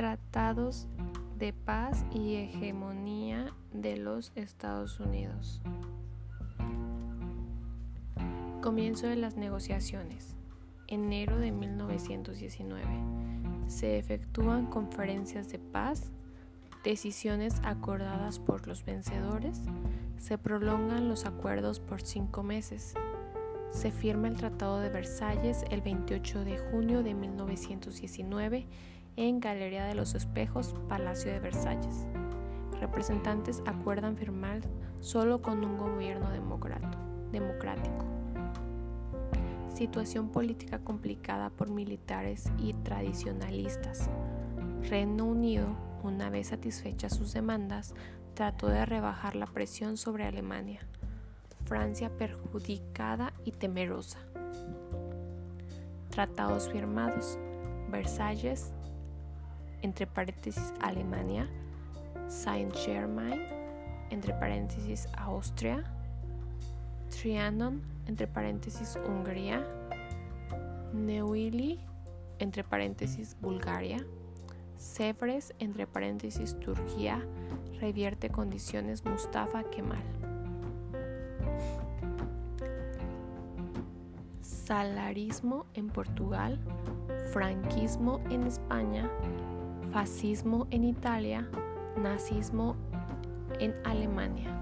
Tratados de paz y hegemonía de los Estados Unidos. Comienzo de las negociaciones. Enero de 1919. Se efectúan conferencias de paz, decisiones acordadas por los vencedores, se prolongan los acuerdos por cinco meses. Se firma el Tratado de Versalles el 28 de junio de 1919 en Galería de los Espejos, Palacio de Versalles. Representantes acuerdan firmar solo con un gobierno democrático situación política complicada por militares y tradicionalistas. Reino Unido, una vez satisfechas sus demandas, trató de rebajar la presión sobre Alemania. Francia perjudicada y temerosa. Tratados firmados. Versalles, entre paréntesis Alemania. Saint-Germain, entre paréntesis Austria. Trianon, entre paréntesis Hungría, Neuilly, entre paréntesis Bulgaria, Sevres, entre paréntesis Turquía, revierte condiciones Mustafa Kemal. Salarismo en Portugal, franquismo en España, fascismo en Italia, nazismo en Alemania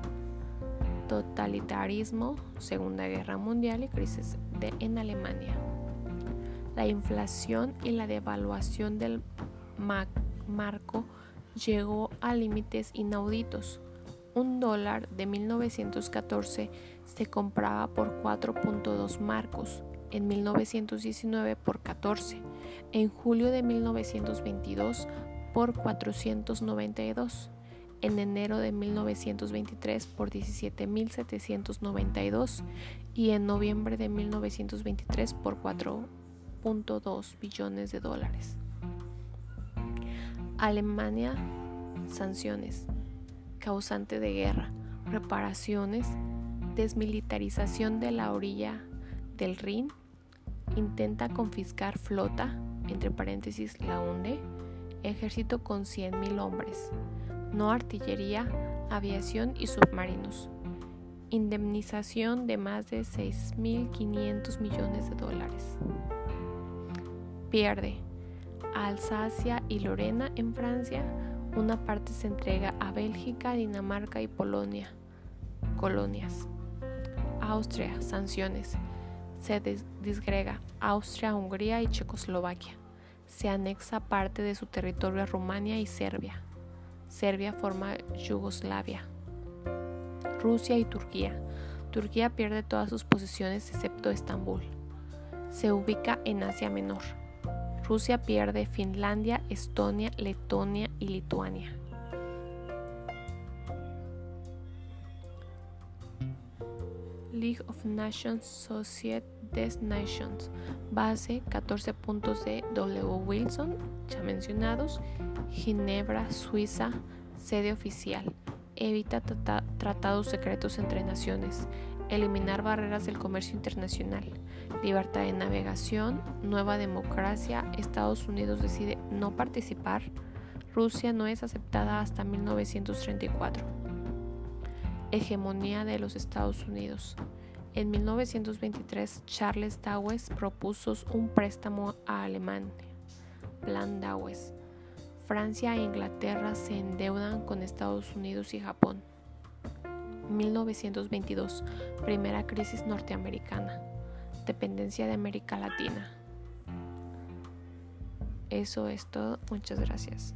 totalitarismo, Segunda Guerra Mundial y crisis en Alemania. La inflación y la devaluación del marco llegó a límites inauditos. Un dólar de 1914 se compraba por 4.2 marcos, en 1919 por 14, en julio de 1922 por 492 en enero de 1923 por 17.792 y en noviembre de 1923 por 4.2 billones de dólares. Alemania, sanciones, causante de guerra, reparaciones, desmilitarización de la orilla del Rin, intenta confiscar flota, entre paréntesis la hunde, ejército con 100.000 hombres, no artillería, aviación y submarinos. Indemnización de más de 6.500 millones de dólares. Pierde. Alsacia y Lorena en Francia. Una parte se entrega a Bélgica, Dinamarca y Polonia. Colonias. Austria. Sanciones. Se disgrega Austria, Hungría y Checoslovaquia. Se anexa parte de su territorio a Rumania y Serbia. Serbia forma Yugoslavia. Rusia y Turquía. Turquía pierde todas sus posesiones excepto Estambul. Se ubica en Asia Menor. Rusia pierde Finlandia, Estonia, Letonia y Lituania. League of Nations Society des Nations. Base 14 puntos de W. Wilson, ya mencionados. Ginebra, Suiza, sede oficial. Evita tratados secretos entre naciones. Eliminar barreras del comercio internacional. Libertad de navegación. Nueva democracia. Estados Unidos decide no participar. Rusia no es aceptada hasta 1934. Hegemonía de los Estados Unidos. En 1923, Charles Dawes propuso un préstamo a Alemania, Plan Dawes. Francia e Inglaterra se endeudan con Estados Unidos y Japón. 1922, primera crisis norteamericana, dependencia de América Latina. Eso es todo, muchas gracias.